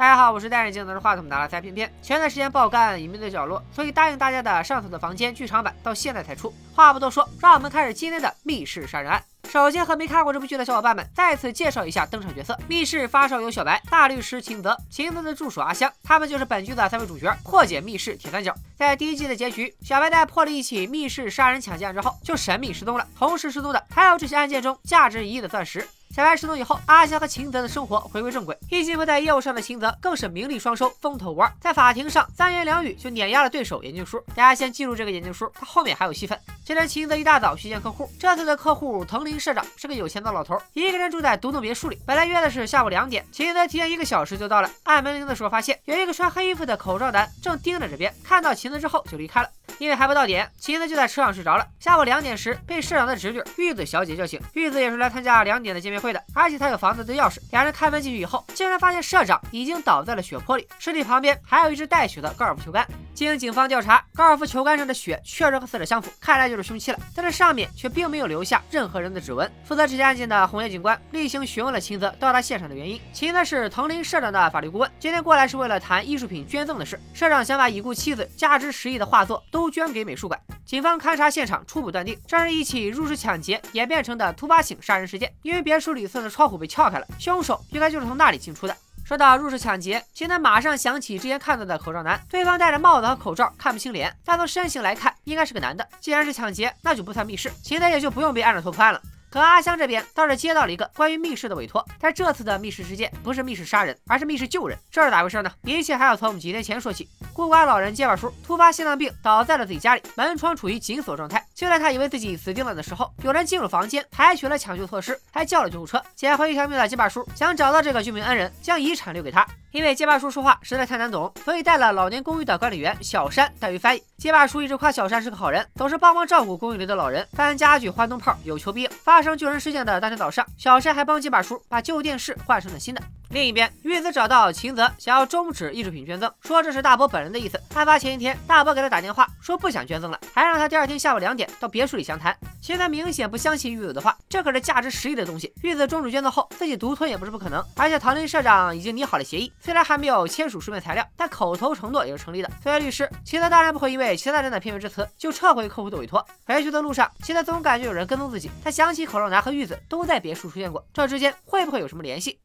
大家好，我是戴眼镜拿着话筒拿了塞片片。前段时间爆肝隐秘的角落，所以答应大家的上头的房间剧场版到现在才出。话不多说，让我们开始今天的密室杀人案。首先和没看过这部剧的小伙伴们再次介绍一下登场角色：密室发烧友小白、大律师秦泽、秦泽的助手阿香，他们就是本剧的三位主角，破解密室铁三角。在第一季的结局，小白在破了一起密室杀人抢劫案之后，就神秘失踪了。同时失踪的还有这起案件中价值一亿的钻石。小白失踪以后，阿香和秦泽的生活回归正轨。一心不在业务上的秦泽更是名利双收，风头无二。在法庭上，三言两语就碾压了对手眼镜叔。大家先记住这个眼镜叔，他后面还有戏份。这天，秦泽一大早去见客户。这次的客户藤林社长是个有钱的老头，一个人住在独栋别墅里。本来约的是下午两点，秦泽提前一个小时就到了。按门铃的时候，发现有一个穿黑衣服的口罩男正盯着这边。看到秦泽之后，就离开了。因为还不到点，秦泽就在车上睡着了。下午两点时，被社长的侄女玉子小姐叫醒。玉子也是来参加两点的见面会的，而且她有房子的钥匙。两人开门进去以后，竟然发现社长已经倒在了血泊里，尸体旁边还有一只带血的高尔夫球杆。经警方调查，高尔夫球杆上的血确实和死者相符，看来就是凶器了。但是上面却并没有留下任何人的指纹。负责这起案件的红叶警官例行询问了秦泽到达现场的原因。秦泽是藤林社长的法律顾问，今天过来是为了谈艺术品捐赠的事。社长想把已故妻子价值十亿的画作都捐给美术馆。警方勘察现场，初步断定这是一起入室抢劫演变成的突发性杀人事件，因为别墅里侧的窗户被撬开了，凶手应该就是从那里进出的。说到入室抢劫，秦楠马上想起之前看到的口罩男，对方戴着帽子和口罩，看不清脸，但从身形来看，应该是个男的。既然是抢劫，那就不算密室，秦楠也就不用被按着头破案了。可阿香这边倒是接到了一个关于密室的委托，但这次的密室事件不是密室杀人，而是密室救人。这是咋回事呢？一切还要从几天前说起。孤寡老人结巴叔突发心脏病，倒在了自己家里，门窗处于紧锁状态。就在他以为自己死定了的时候，有人进入房间，采取了抢救措施，还叫了救护车。捡回一条命的结巴叔想找到这个救命恩人，将遗产留给他。因为结巴叔说话实在太难懂，所以带了老年公寓的管理员小山代为翻译。结巴叔一直夸小山是个好人，总是帮忙照顾公寓里的老人，搬家具、换灯泡，有求必应。发发生救人事件的当天早上，小帅还帮几把叔把旧电视换成了新的。另一边，玉子找到秦泽，想要终止艺术品捐赠，说这是大伯本人的意思。案发前一天，大伯给他打电话说不想捐赠了，还让他第二天下午两点到别墅里详谈。秦泽明显不相信玉子的话，这可是价值十亿的东西，玉子终止捐赠后自己独吞也不是不可能。而且唐林社长已经拟好了协议，虽然还没有签署书面材料，但口头承诺也是成立的。作为律师，秦泽当然不会因为其他人的片面之词就撤回客户的委托。回去的路上，秦泽总感觉有人跟踪自己，他想起口罩男和玉子都在别墅出现过，这之间会不会有什么联系？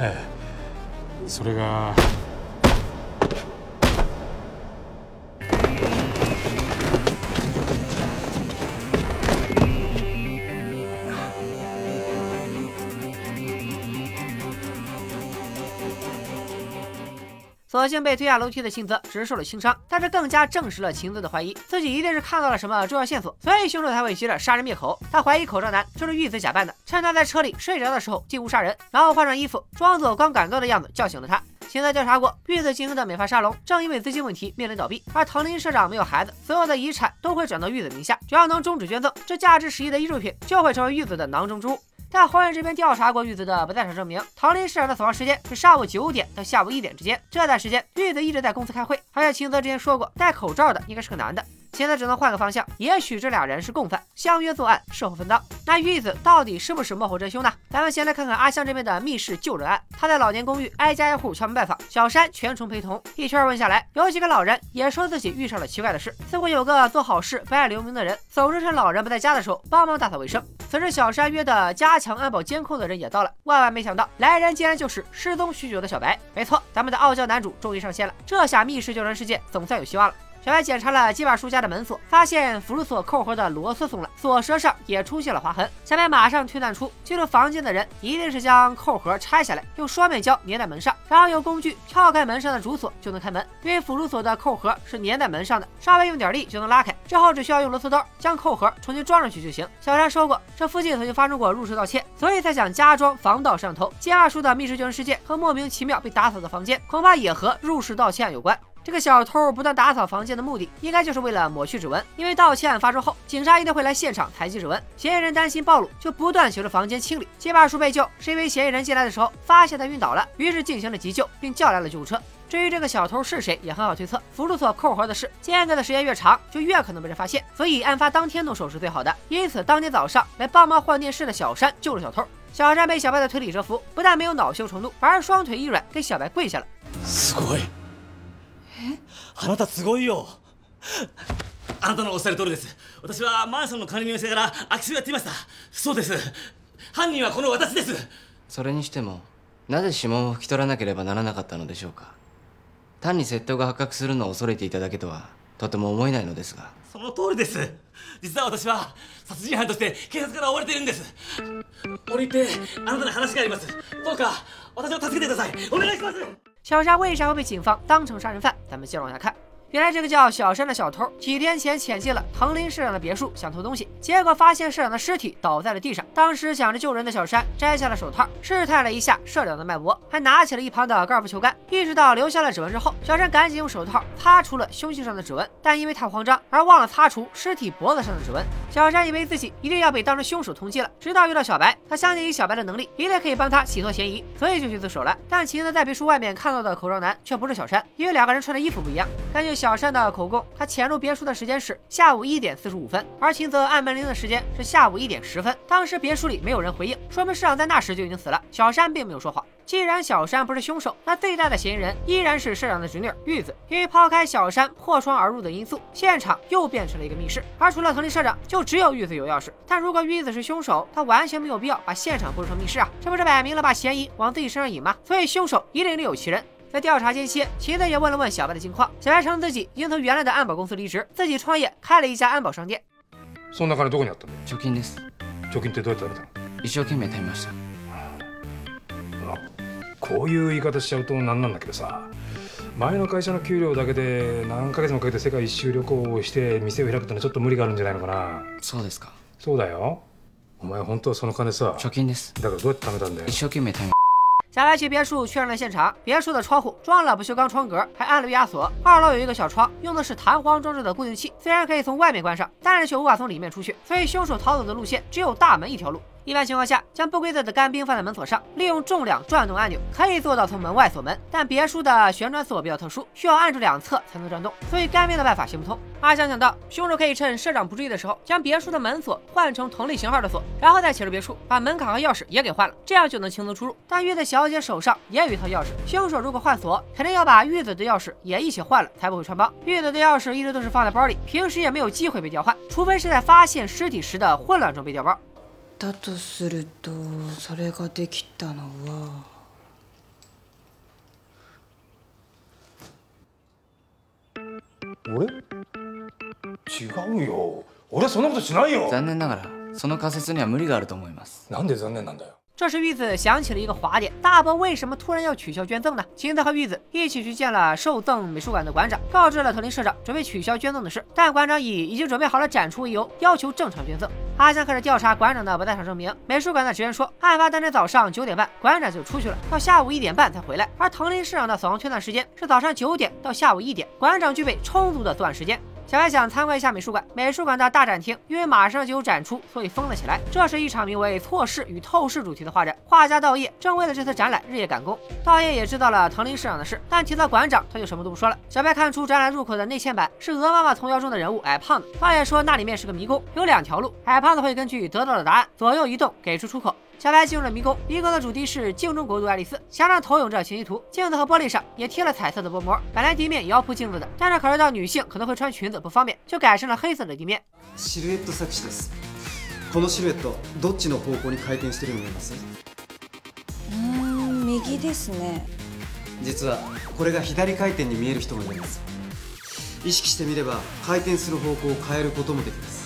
ええ。それが所幸被推下楼梯的秦泽只是受了轻伤，但是更加证实了秦泽的怀疑，自己一定是看到了什么重要线索，所以凶手才会急着杀人灭口。他怀疑口罩男就是玉子假扮的，趁他在车里睡着的时候进屋杀人，然后换上衣服，装作刚赶到的样子叫醒了他。秦泽调查过，玉子经营的美发沙龙正因为资金问题面临倒闭，而藤林社长没有孩子，所有的遗产都会转到玉子名下，只要能终止捐赠，这价值十亿的艺术品就会成为玉子的囊中之物。在黄院这边调查过玉子的不在场证明，唐林市长的死亡时间是上午九点到下午一点之间。这段时间，玉子一直在公司开会。而且秦泽之前说过，戴口罩的应该是个男的。现在只能换个方向，也许这俩人是共犯，相约作案，事后分赃。那玉子到底是不是幕后真凶呢？咱们先来看看阿香这边的密室救人案。他在老年公寓挨家挨户敲门拜访，小山全程陪同。一圈问下来，有几个老人也说自己遇上了奇怪的事，似乎有个做好事不爱留名的人，总是趁老人不在家的时候帮忙打扫卫生。此时小山约的加强安保监控的人也到了，万万没想到来人竟然就是失踪许久的小白。没错，咱们的傲娇男主终于上线了，这下密室救人事件总算有希望了。小白检查了基巴叔家的门锁，发现辅助锁扣盒的螺丝松了，锁舌上也出现了划痕。小白马上推断出进入房间的人一定是将扣盒拆下来，用双面胶粘在门上，然后用工具撬开门上的主锁就能开门。因为辅助锁的扣盒是粘在门上的，稍微用点力就能拉开，之后只需要用螺丝刀将扣盒重新装上去就行。小山说过，这附近曾经发生过入室盗窃，所以才想加装防盗摄像头。基巴叔的密室救人事件和莫名其妙被打扫的房间，恐怕也和入室盗窃案有关。这个小偷不断打扫房间的目的，应该就是为了抹去指纹。因为盗窃案发生后，警察一定会来现场采集指纹。嫌疑人担心暴露，就不断求着房间清理。结巴叔被救，是因为嫌疑人进来的时候发现他晕倒了，于是进行了急救，并叫来了救护车。至于这个小偷是谁，也很好推测。辅助锁扣盒的事，间隔的时间越长，就越可能被人发现。所以案发当天动手是最好的。因此，当天早上来帮忙换电视的小山救了小偷。 小山被小白的推理折服，不但没有恼羞成怒，反而双腿一软，给小白跪下了。すごい。 え？あなたすごいよ。あなたのおっしゃる通りです。私はマンションの管理人をしてから空き巣をやっていました。そうです。犯人はこの私です。それにしても、なぜ指紋を拭き取らなければならなかったのでしょうか。単に窃盗が発覚するのを恐れていただけとはとても思えないのですがその通りです実は私は殺人犯として警察から追われているんです折り入ってあなたに話がありますどうか私を助けてくださいお願いします小沙为啥会被警方当成杀人犯？咱们接着往下看。原来这个叫小山的小偷几天前潜进了藤林社长的别墅，想偷东西，结果发现社长的尸体倒在了地上。当时想着救人的小山摘下了手套，试探了一下社长的脉搏，还拿起了一旁的高尔夫球杆。意识到留下了指纹之后，小山赶紧用手套擦除了凶器上的指纹，但因为太慌张而忘了擦除尸体脖子上的指纹。小山以为自己一定要被当成凶手通缉了，直到遇到小白，他相信以小白的能力，一定可以帮他洗脱嫌疑，所以就去自首了。但秦泽在别墅外面看到的口罩男却不是小山，因为两个人穿的衣服不一样。根据小山的口供。他潜入别墅的时间是下午一点四十五分，而秦泽按门铃的时间是下午一点十分。当时别墅里没有人回应，说明市长在那时就已经死了。小山并没有说谎。既然小山不是凶手，那最大的嫌疑人依然是社长的侄女玉子。因为抛开小山破窗而入的因素，现场又变成了一个密室，而除了藤林社长，就只有玉子有钥匙。但如果玉子是凶手，他完全没有必要把现场布置成密室啊，这不是摆明了把嫌疑往自己身上引吗？所以凶手一定另有其人。在调查间歇，秦泽也问了问小白的近况。小白称自己已经从原来的安保公司离职，自己创业开了一家安保商店。そんな金どこにあったの？貯金です。貯金ってどうやって貯めたの？一生懸命貯めました。こういう言い方しちゃうとなんなんだけどさ、前の会社の給料だけで何ヶ月もかけて世界一周旅行をして店を開くってのはちょっと無理があるんじゃないのかな。そうですか。そうだよ。お前本当はその金さ。貯金です。だからどうやって貯めたんだよ？一生懸命貯め。小白去别墅确认了现场，别墅的窗户装了不锈钢窗格，还安了压锁。二楼有一个小窗，用的是弹簧装置的固定器，虽然可以从外面关上，但是却无法从里面出去，所以凶手逃走的路线只有大门一条路。一般情况下，将不规则的干冰放在门锁上，利用重量转动按钮，可以做到从门外锁门。但别墅的旋转锁比较特殊，需要按住两侧才能转动，所以干冰的办法行不通。阿香想到，凶手可以趁社长不注意的时候，将别墅的门锁换成同类型号的锁，然后再潜入别墅，把门卡和钥匙也给换了，这样就能轻松出入。但玉子小姐手上也有一套钥匙，凶手如果换锁，肯定要把玉子的钥匙也一起换了，才不会穿帮。玉子的钥匙一直都是放在包里，平时也没有机会被调换，除非是在发现尸体时的混乱中被调包。だとするとそれができたのは俺違うよ俺はそんなことしないよ残念ながらその仮説には無理があると思いますなんで残念なんだよ这时，玉子想起了一个滑点，大伯为什么突然要取消捐赠呢？秦泽和玉子一起去见了受赠美术馆的馆长，告知了藤林社长准备取消捐赠的事，但馆长以已经准备好了展出为由，要求正常捐赠。 阿香开始调查馆长的不在场证明。美术馆的职员说，案发当天早上九点半，馆长就出去了，到下午一点半才回来。而藤林市长的死亡推断时间是早上九点到下午一点，馆长具备充足的作案时间。小白想参观一下美术馆，美术馆的大展厅因为马上就有展出，所以封了起来。这是一场名为“错视与透视”主题的画展，画家道叶正为了这次展览日夜赶工。道叶也知道了藤林市长的事，但提到馆长，他就什么都不说了。小白看出展览入口的内嵌板是《鹅妈妈童谣》中的人物矮胖子，道叶说那里面是个迷宫，有两条路，矮胖子会根据得到的答案左右移动，给出出口。小白进入了迷宫，迷宫的主题是镜中国度爱丽丝，墙上投影着情绪图，镜子和玻璃上也贴了彩色的薄膜。本来地面也要铺镜子的，但是考虑到女性可能会穿裙子不方便，就改成了黑色的地面。シルエット錯視です。このシルエットどっちの方向に回転してるように見えます？うん、右ですね。実はこれが左回転に見える人もいるんです。意識してみれば回転する方向を変えることもできます。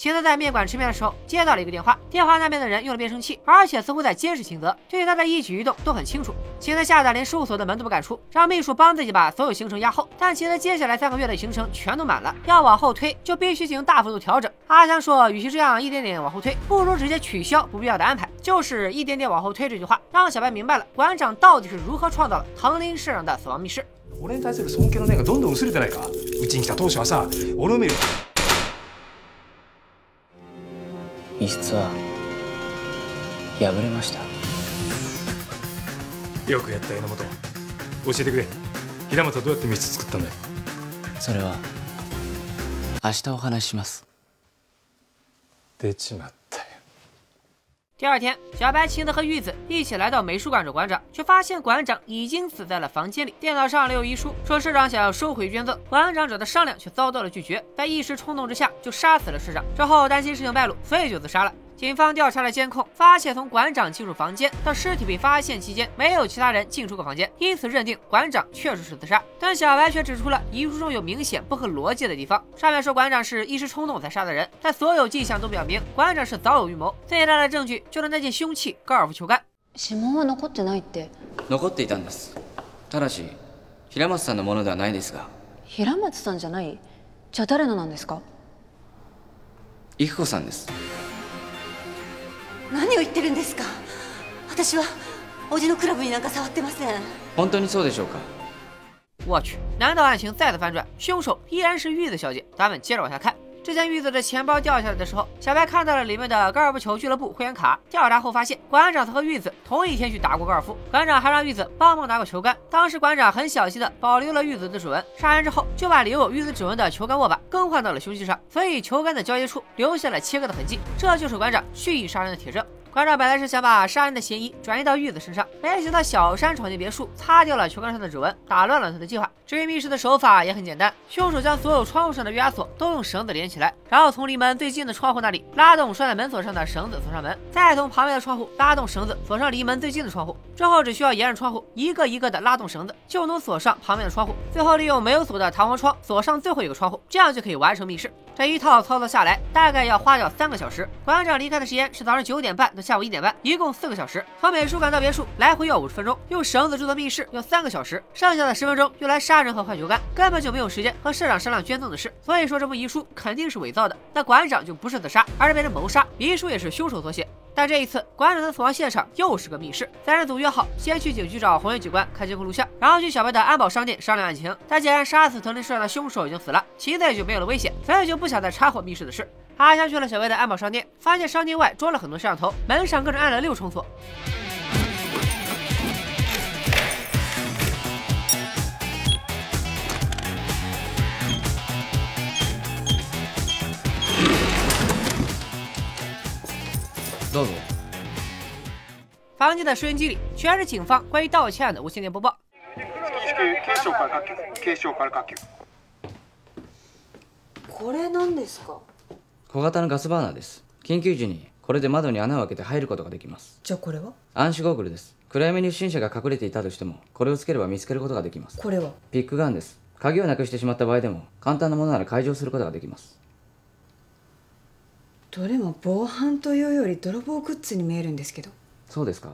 秦泽在面馆吃面的时候接到了一个电话，电话那边的人用了变声器，而且似乎在监视秦泽，对他的一举一动都很清楚。秦泽吓得连事务所的门都不敢出，让秘书帮自己把所有行程压后。但秦泽接下来三个月的行程全都满了，要往后推就必须进行大幅度调整。阿香说，与其这样一点点往后推，不如直接取消不必要的安排。就是一点点往后推这句话，让小白明白了馆长到底是如何创造了唐林市长的死亡密室。俺に対する尊敬の念がどんどん薄れてないか。うちに来た当初はさ、俺を見る。 密室は破れました。よくやった榎本。教えてくれ。平本はどうやって密室作ったんだよそれは明日お話しします。出ちまった。よ第二天，小白、亲自和玉子一起来到美术馆找馆长，却发现馆长已经死在了房间里，电脑上留有遗书，说市长想要收回捐赠。馆长找他商量，却遭到了拒绝，在一时冲动之下就杀死了市长。之后担心事情败露，所以就自杀了。警方调查了监控，发现从馆长进入房间到尸体被发现期间，没有其他人进出过房间，因此认定馆长确实是自杀。但小白却指出了遗书中有明显不合逻辑的地方。上面说馆长是一时冲动才杀的人，但所有迹象都表明馆长是早有预谋。最大的证据就是那件凶器——高尔夫球杆。指紋は残ってないって残っていたんですただし平松さんのものではないですが平松さんじゃないじゃあ誰のなんですか育子さんです 何を言ってるんですか？私はおじのクラブになんか触ってません本当にそうでしょうか？我去，难道案情再次反转，凶手依然是玉子小姐？咱们接着往下看。之前玉子的钱包掉下来的时候，小白看到了里面的高尔夫球俱乐部会员卡。调查后发现，馆长曾和玉子同一天去打过高尔夫。馆长还让玉子帮忙拿过球杆。当时馆长很小心的保留了玉子的指纹。杀人之后，就把留有玉子指纹的球杆握把更换到了凶器上，所以球杆的交接处留下了切割的痕迹。这就是馆长蓄意杀人的铁证。馆长本来是想把杀人的嫌疑转移到玉子身上，没想到小山闯进别墅，擦掉了球杆上的指纹，打乱了他的计划。至于密室的手法也很简单，凶手将所有窗户上的约锁都用绳子连起来，然后从离门最近的窗户那里拉动拴在门锁上的绳子锁上门，再从旁边的窗户拉动绳子锁上离门最近的窗户。之后只需要沿着窗户一个一个的拉动绳子，就能锁上旁边的窗户。最后利用没有锁的弹簧窗锁上最后一个窗户，这样就可以完成密室。这一套操作下来，大概要花掉三个小时。馆长离开的时间是早上九点半到下午一点半，一共四个小时。从美术馆到别墅来回要五十分钟，用绳子制作密室要三个小时，剩下的十分钟用来杀人和换球杆，根本就没有时间和社长商量捐赠的事。所以说这封遗书肯定是伪造的。那馆长就不是自杀，而是被人谋杀，遗书也是凶手所写。但这一次，馆长的死亡现场又是个密室。三人组约好，先去警局找红衣警官看监控录像，然后去小白的安保商店商量案情。但既然杀死藤林社长的凶手已经死了，其子也就没有了危险，所以就不想再掺和密室的事。阿香去了小白的安保商店，发现商店外装了很多摄像头，门上更是按了六重锁。房间的收音机里全是警方关于道歉案的无线电播报。これ何ですか小型のガスバーナーです緊急時にこれで窓に穴を開けて入ることができますじゃあこれは暗視ゴーグルです暗闇に不審者が隠れていたとしてもこれをつければ見つけることができますこれはピックガンです鍵をなくしてしまった場合でも簡単なものなら解錠することができますどれも防犯というより泥棒グッズに見えるんですけどそうですか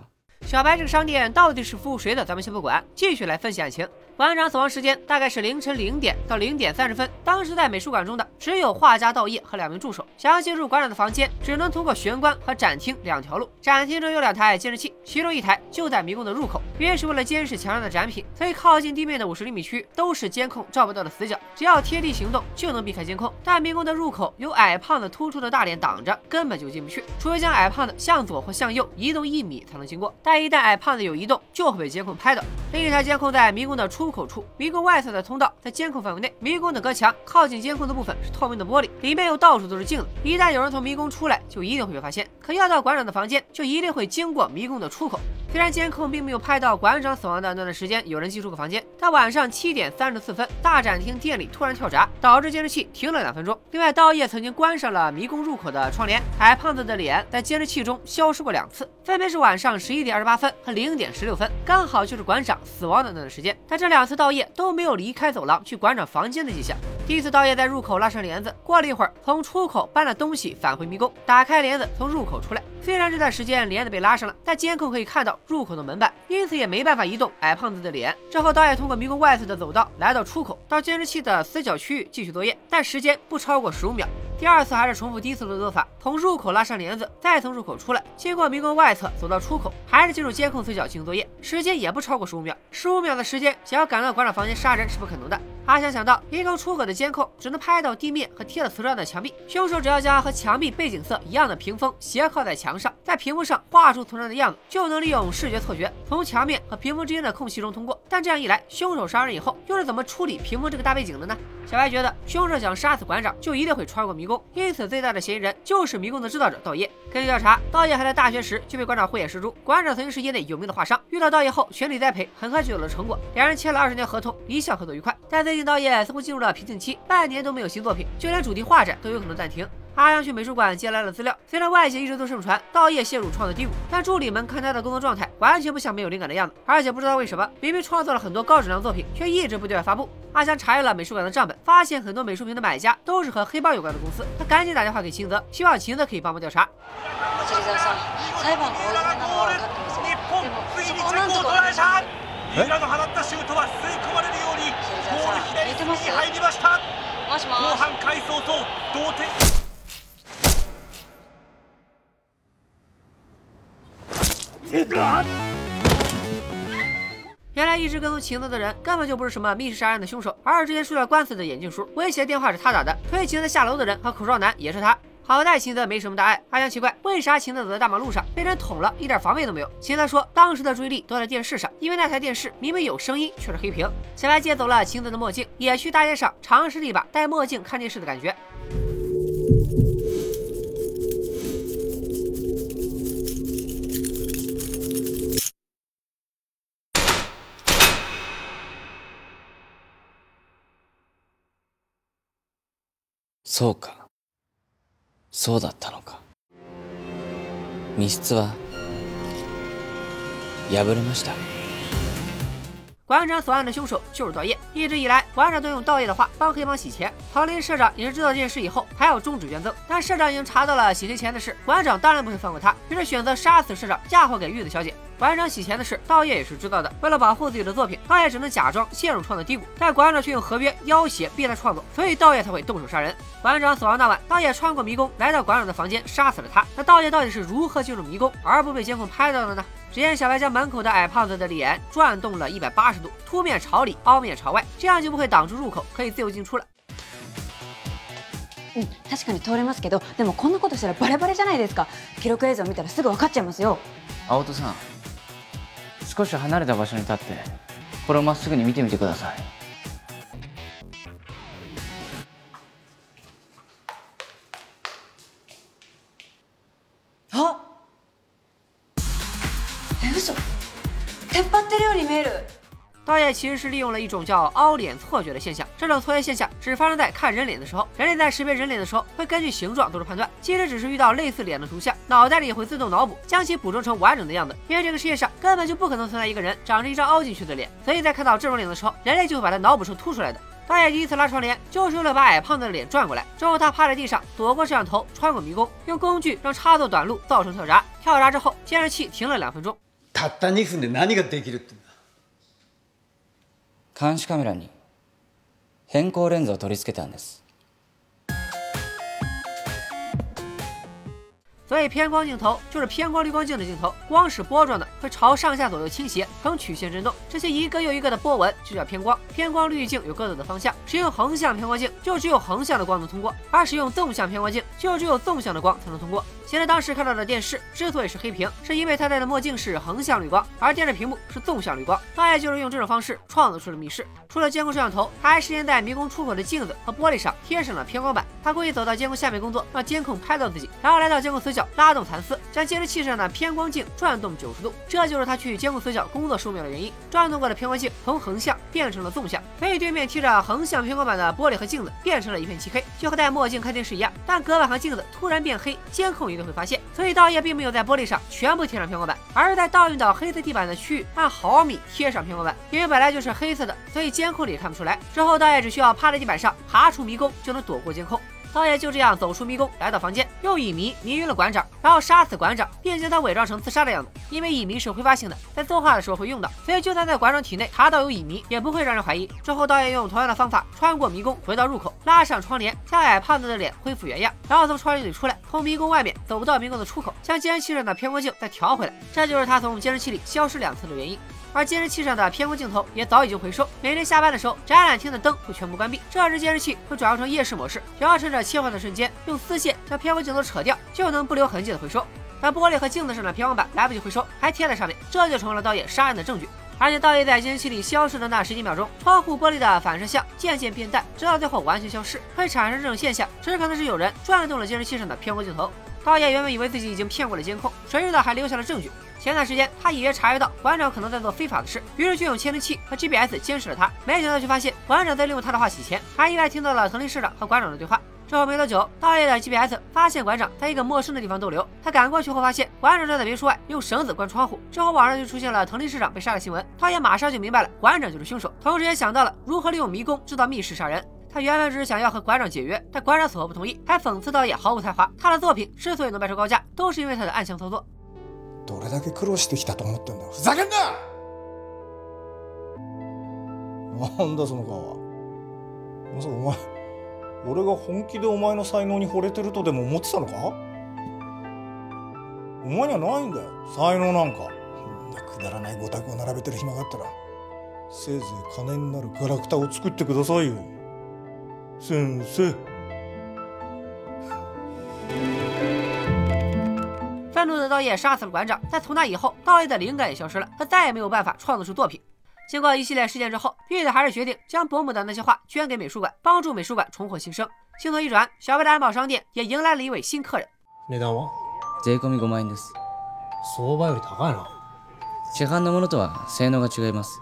小白这个商店到底是服务谁的，咱们先不管，继续来分析案情。 馆长死亡时间大概是凌晨零点到零点三十分，当时在美术馆中的只有画家道业和两名助手。想要进入馆长的房间，只能通过玄关和展厅两条路。展厅中有两台监视器，其中一台就在迷宫的入口，因为是为了监视墙上的展品，所以靠近地面的五十厘米区都是监控照不到的死角，只要贴地行动就能避开监控。但迷宫的入口有矮胖子突出的大脸挡着，根本就进不去，除非将矮胖子向左或向右移动一米才能经过。但一旦矮胖子有移动，就会被监控拍到。另一台监控在迷宫的出出口处，迷宫外侧的通道在监控范围内。迷宫的隔墙靠近监控的部分是透明的玻璃，里面又到处都是镜子。一旦有人从迷宫出来，就一定会被发现。可要到馆长的房间，就一定会经过迷宫的出口。虽然监控并没有拍到馆长死亡的那段时间有人进出过房间，但晚上七点三十四分，大展厅店里突然跳闸，导致监视器停了两分钟。另外，道业曾经关上了迷宫入口的窗帘，矮胖子的脸在监视器中消失过两次，分别是晚上十一点二十八分和零点十六分，刚好就是馆长死亡的那段时间。但这两次道业都没有离开走廊去馆长房间的迹象。第一次，道业在入口拉上帘子，过了一会儿，从出口搬了东西返回迷宫，打开帘子从入口出来。虽然这段时间帘子被拉上了，但监控可以看到入口的门板，因此也没办法移动矮胖子的脸。之后，导演通过迷宫外侧的走道来到出口，到监视器的死角区域继续作业，但时间不超过十五秒。第二次还是重复第一次的做法，从入口拉上帘子，再从入口出来，经过迷宫外侧走到出口，还是进入监控死角进行作业，时间也不超过十五秒。十五秒的时间，想要赶到馆长房间杀人是不可能的。阿强想到迷宫出口的监控只能拍到地面和贴了瓷砖的墙壁，凶手只要将和墙壁背景色一样的屏风斜靠在墙上，在屏幕上画出瓷砖的样子，就能利用视觉错觉从墙面和屏风之间的空隙中通过。但这样一来，凶手杀人以后又是怎么处理屏风这个大背景的呢？小白觉得凶手想杀死馆长，就一定会穿过迷宫，因此最大的嫌疑人就是迷宫的制造者道业。根据调查，道业还在大学时就被馆长慧眼识珠，馆长曾经是业内有名的画商，遇到道业后全力栽培，很快就有了成果，两人签了二十年合同，一向合作愉快。但最近道业似乎进入了瓶颈期，半年都没有新作品，就连主题画展都有可能暂停。阿阳去美术馆借来了资料，虽然外界一直都盛传道业陷入创作低谷，但助理们看他的工作状态，完全不像没有灵感的样子。而且不知道为什么，明明创作了很多高质量作品，却一直不对外发布。阿香查阅了美术馆的账本，发现很多美术品的买家都是和黑帮有关的公司。他赶紧打电话给秦泽，希望秦泽可以帮忙调查。芹沢さん裁判が大詰めなのは分かってますよでもそこをなんとかお願いします三浦の放ったシュートは吸い込まれるようにゴール左隅に入りましたもしも後し半回想と同点原来一直跟踪秦泽的人根本就不是什么密室杀人的凶手，而是之前输了官司的眼镜叔。威胁电话是他打的，推秦泽下楼的人和口罩男也是他。 好在秦泽没什么大碍。阿香奇怪，为啥秦泽走在大马路上被人捅了，一点防备都没有？秦泽说，当时的注意力都在电视上，因为那台电视明明有声音，却是黑屏。小白借走了秦泽的墨镜，也去大街上尝试了一把戴墨镜看电视的感觉。そうか そうだったのか密室は破れました馆长所案的凶手就是道业。一直以来，馆长都用道业的话帮黑帮洗钱。唐林社长也是知道这件事以后，还要终止捐赠。但社长已经查到了洗黑钱的事，馆长当然不会放过他，于是选择杀死社长，嫁祸给玉子小姐。 馆长洗钱的事，道业也是知道的。为了保护自己的作品，道业只能假装陷入创作低谷，但馆长却用合约要挟逼他创作，所以道业才会动手杀人。馆长死亡那晚，道业穿过迷宫来到馆长的房间，杀死了他。那道业到底是如何进入迷宫而不被监控拍到的呢？只见小白将门口的矮胖子的脸转动了一百八十度，凸面朝里，凹面朝外，这样就不会挡住入口，可以自由进出了。うん確かに通れますけどでもこんなことしたらバレバレじゃないですか記録映像見たらすぐ分かっちゃいますよ青戸さん 少し離れた場所に立ってこれをまっすぐに見てみてください。あえ嘘。出っ張ってるように見える。道业其实是利用了一种叫凹脸错觉的现象，这种错觉现象只发生在看人脸的时候。人类在识别人脸的时候，会根据形状做出判断，即使只是遇到类似脸的图像，脑袋里也会自动脑补，将其捕捉成完整的样子。因为这个世界上根本就不可能存在一个人长着一张凹进去的脸，所以在看到这种脸的时候，人类就会把它脑补成凸出来的。道业第一次拉窗帘，就是为了把矮胖子的脸转过来。之后他趴在地上，躲过摄像头，穿过迷宫，用工具让插座短路，造成跳闸。跳闸之后，监视器停了两分钟。監視カメラに変更レンズを取り付けたんです。所以偏光镜头就是偏光滤光镜的镜头，光是波状的，会朝上下左右倾斜，呈曲线震动。这些一个又一个的波纹就叫偏光。偏光滤镜有各自的方向，使用横向偏光镜就只有横向的光能通过，而使用纵向偏光镜就只有纵向的光才能通过。现在当时看到的电视之所以是黑屏，是因为他戴的墨镜是横向滤光，而电视屏幕是纵向滤光。大概就是用这种方式创造出了密室。除了监控摄像头，他还事先在迷宫出口的镜子和玻璃上贴上了偏光板。他故意走到监控下面工作，让监控拍到自己，然后来到监控死角，拉动蚕丝，将监视器上的偏光镜转动九十度。这就是他去监控死角工作数秒的原因。转动过的偏光镜从横向变成了纵向，所以对面贴着横向偏光板的玻璃和镜子变成了一片漆黑，就和戴墨镜看电视一样。但隔板和镜子突然变黑，监控一定会发现。所以道爷并没有在玻璃上全部贴上偏光板，而是在倒映到黑色地板的区域按毫米贴上偏光板。因为本来就是黑色的，所以监控里也看不出来。之后道爷只需要趴在地板上爬出迷宫，就能躲过监控。导演就这样走出迷宫，来到房间，用乙醚迷晕了馆长，然后杀死馆长，并将他伪装成自杀的样子。因为乙醚是挥发性的，在作画的时候会用到，所以就算在馆长体内查到有乙醚，也不会让人怀疑。之后导演用同样的方法穿过迷宫，回到入口，拉上窗帘，将矮胖子的脸恢复原样，然后从窗帘里出来，从迷宫外面走不到迷宫的出口，将监视器上的偏光镜再调回来。这就是他从监视器里消失两次的原因。而监视器上的偏光镜头也早已经回收。每天下班的时候，展览厅的灯会全部关闭，这时监视器会转换成夜视模式，只要趁着切换的瞬间，用丝线将偏光镜头扯掉，就能不留痕迹的回收。但玻璃和镜子上的偏光板来不及回收，还贴在上面，这就成为了导演杀人的证据。而且，导演在监视器里消失的那十几秒钟，窗户玻璃的反射像渐渐变淡，直到最后完全消失。会产生这种现象，只可能是有人转动了监视器上的偏光镜头。导演原本以为自己已经骗过了监控，谁知道还留下了证据。前段时间，他隐约察觉到馆长可能在做非法的事，于是就用窃听器和 GPS 监视了他。没想到却发现馆长在利用他的话洗钱，还意外听到了藤林市长和馆长的对话。之后没多久，导演的 GPS 发现馆长在一个陌生的地方逗留。他赶过去后，发现馆长站在别墅外，用绳子关窗户。之后网上就出现了藤林市长被杀的新闻。导演马上就明白了，馆长就是凶手，同时也想到了如何利用迷宫制造密室杀人。他原本只是想要和馆长解约，但馆长死活不同意，还讽刺导演毫无才华。他的作品之所以能卖出高价，都是因为他的暗箱操作。どれだけ苦労してきたと思ってんだ？ふざけんな！なんだその顔は。まさかお前俺が本気でお前の才能に惚れてるとでも思ってたのか？お前にはないんだよ。才能なんか。んなくだらないご託を並べてる暇があったらせいぜい金になるガラクタを作ってくださいよ。先生愤怒的导演杀死了馆长，但从那以后，导演的灵感也消失了，他再也没有办法创作出作品。经过一系列事件之后，玉子还是决定将伯母的那些画捐给美术馆，帮助美术馆重获新生。镜头一转，小白的安保商店也迎来了一位新客人。値段は税込み5万円です相場より高いな市販のものとは性能が違います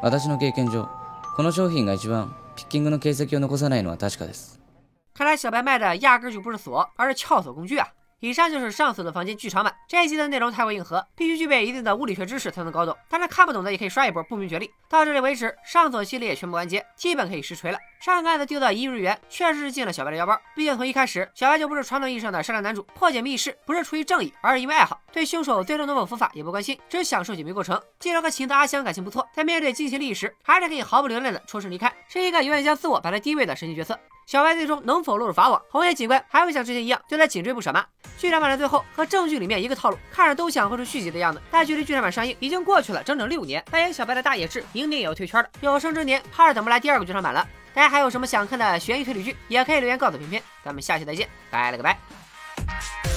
私の経験上この商品が一番 ピッキングの形跡を残さないのは確かです看来小白卖的压根就不是锁，而是撬锁工具啊！以上就是上锁的房间剧场版。这一集的内容太过硬核，必须具备一定的物理学知识才能搞懂。当然看不懂的也可以刷一波不明觉厉。到这里为止，上锁系列全部完结，基本可以实锤了。 上个案子丢的一亿日元，确实是进了小白的腰包。毕竟从一开始，小白就不是传统意义上的善良男主，破解密室不是出于正义，而是因为爱好。对凶手最终能否伏法也不关心，只享受解密过程。既然和秦的阿香感情不错，在面对金钱利益时，还是可以毫不留恋的抽身离开，是一个永远将自我摆在第一位的神奇角色。小白最终能否落入法网？红叶警官还会像之前一样对他紧追不舍吗？剧场版的最后和正剧里面一个套路，看着都想会出续集的样子。但距离剧场版上映已经过去了整整六年，扮演小白的大野智明年也要退圈了，有生之年怕是等不来第二个剧场版了。大家还有什么想看的悬疑推理剧，也可以留言告诉片片，咱们下期再见，拜了个拜。